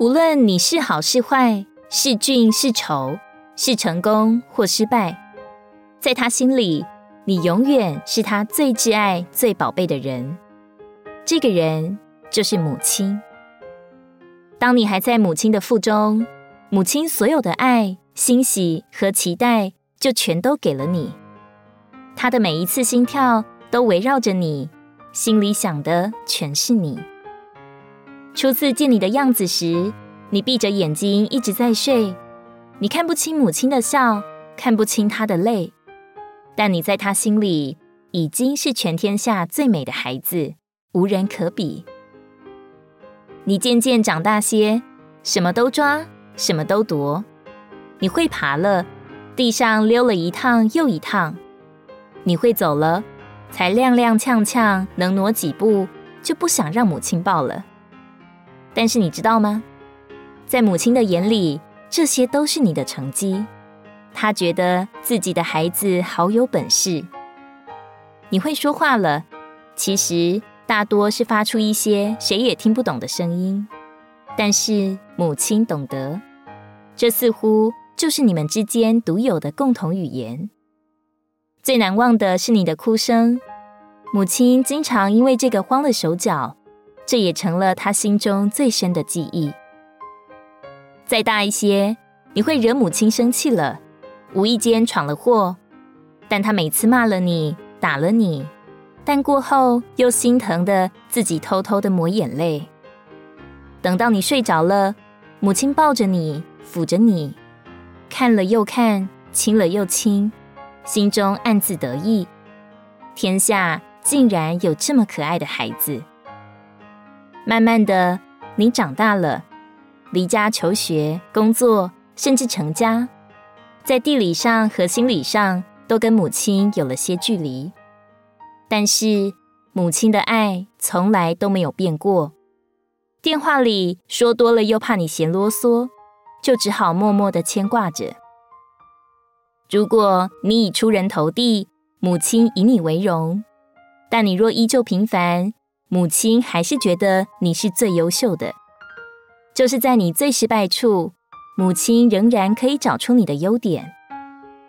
无论你是好是坏，是俊是丑，是成功或失败，在他心里，你永远是他最挚爱、最宝贝的人。这个人就是母亲。当你还在母亲的腹中，母亲所有的爱、欣喜和期待就全都给了你。她的每一次心跳都围绕着你，心里想的全是你。初次见你的样子时，你闭着眼睛一直在睡，你看不清母亲的笑，看不清她的泪，但你在她心里已经是全天下最美的孩子，无人可比。你渐渐长大些，什么都抓，什么都夺，你会爬了，地上溜了一趟又一趟；你会走了，才踉踉跄跄，能挪几步，就不想让母亲抱了。但是你知道吗？在母亲的眼里，这些都是你的成绩。她觉得自己的孩子好有本事。你会说话了，其实大多是发出一些谁也听不懂的声音，但是母亲懂得。这似乎就是你们之间独有的共同语言。最难忘的是你的哭声，母亲经常因为这个慌了手脚。这也成了他心中最深的记忆。再大一些，你会惹母亲生气了，无意间闯了祸，但他每次骂了你，打了你，但过后又心疼的自己偷偷的抹眼泪。等到你睡着了，母亲抱着你，抚着你，看了又看，亲了又亲，心中暗自得意，天下竟然有这么可爱的孩子。慢慢的，你长大了，离家求学、工作，甚至成家，在地理上和心理上都跟母亲有了些距离。但是，母亲的爱从来都没有变过。电话里说多了又怕你嫌啰嗦，就只好默默的牵挂着。如果你已出人头地，母亲以你为荣；但你若依旧平凡，母亲还是觉得你是最优秀的，就是在你最失败处，母亲仍然可以找出你的优点；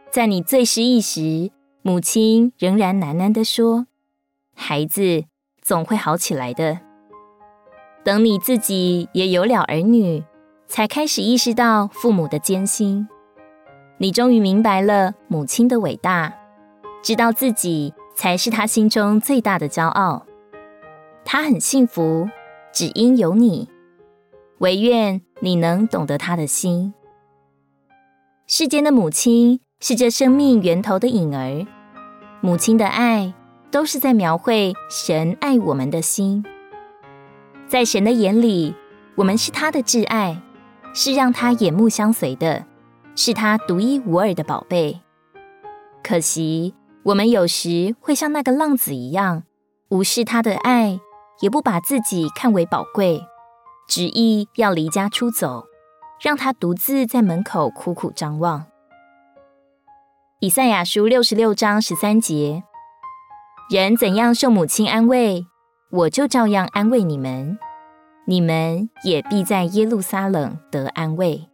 在你最失意时，母亲仍然喃喃地说：“孩子总会好起来的。”等你自己也有了儿女，才开始意识到父母的艰辛，你终于明白了母亲的伟大，知道自己才是她心中最大的骄傲。他很幸福，只因有你。唯愿你能懂得他的心。世间的母亲是这生命源头的影儿，母亲的爱都是在描绘神爱我们的心。在神的眼里，我们是他的挚爱，是让他眼目相随的，是他独一无二的宝贝。可惜，我们有时会像那个浪子一样，无视他的爱。也不把自己看为宝贵，执意要离家出走，让他独自在门口苦苦张望。以赛亚书六十六章十三节：人怎样受母亲安慰，我就照样安慰你们，你们也必在耶路撒冷得安慰。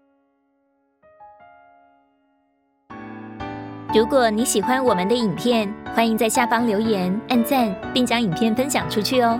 如果你喜欢我们的影片，欢迎在下方留言、按赞，并将影片分享出去哦。